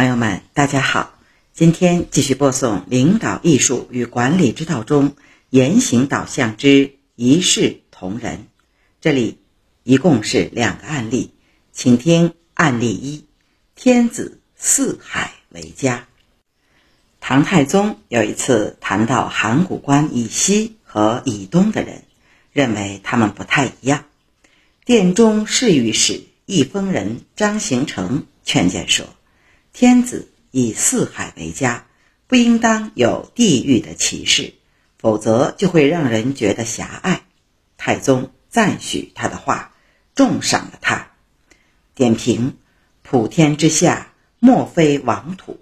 朋友们，大家好，今天继续播送《领导艺术与管理之道》中言行导向之一视同仁。这里一共是两个案例，请听案例一：天子四海为家。唐太宗有一次谈到函谷关以西和以东的人，认为他们不太一样。殿中侍御史一封人张行成劝谏说。天子以四海为家，不应当有地域的歧视，否则就会让人觉得狭隘。太宗赞许他的话，重赏了他。点评：普天之下，莫非王土；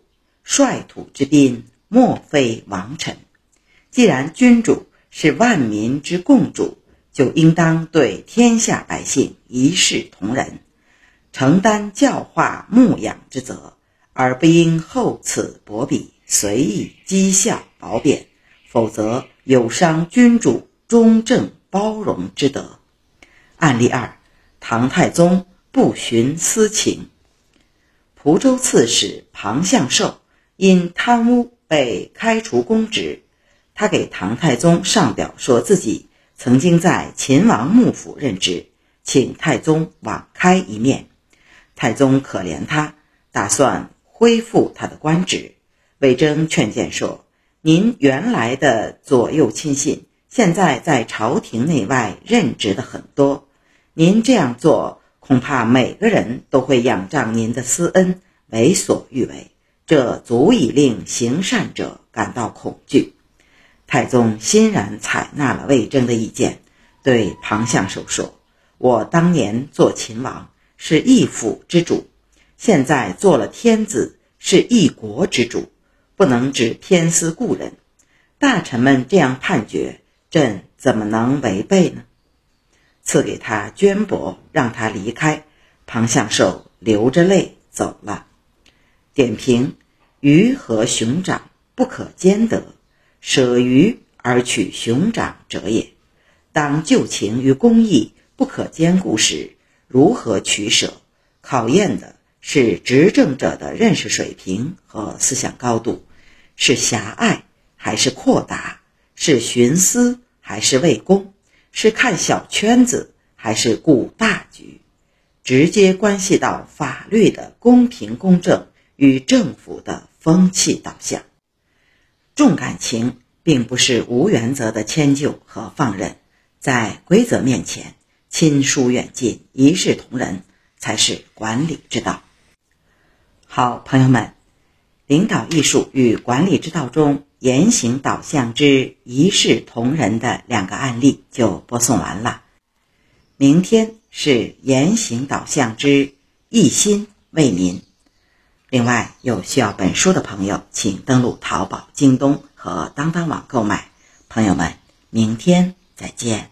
率土之滨，莫非王臣。既然君主是万民之共主，就应当对天下百姓一视同仁，承担教化牧养之责。而不应厚此薄彼，随意讥笑褒贬，否则有伤君主忠正包容之德。案例二：唐太宗不徇私情。蒲州刺史庞相寿因贪污被开除公职，他给唐太宗上表，说自己曾经在秦王幕府任职，请太宗网开一面。太宗可怜他，打算。恢复他的官职，魏征劝谏说：“您原来的左右亲信，现在在朝廷内外任职的很多，您这样做，恐怕每个人都会仰仗您的私恩，为所欲为，这足以令行善者感到恐惧。”太宗欣然采纳了魏征的意见，对庞相寿说：“我当年做秦王，是一府之主。”现在做了天子，是一国之主，不能只偏私故人。大臣们这样判决，朕怎么能违背呢？赐给他绢帛，让他离开。庞相寿流着泪走了。点评：鱼和熊掌不可兼得，舍鱼而取熊掌者也。当旧情与公义不可兼顾时，如何取舍？考验的。是执政者的认识水平和思想高度，是狭隘还是扩大，是徇私还是为公，是看小圈子还是顾大局，直接关系到法律的公平公正与政府的风气导向。重感情并不是无原则的迁就和放任，在规则面前，亲疏远近，一视同仁才是管理之道。好，朋友们，领导艺术与管理之道中言行导向之一视同仁的两个案例就播送完了。明天是言行导向之一心为民。另外，有需要本书的朋友，请登录淘宝、京东和当当网购买。朋友们，明天再见。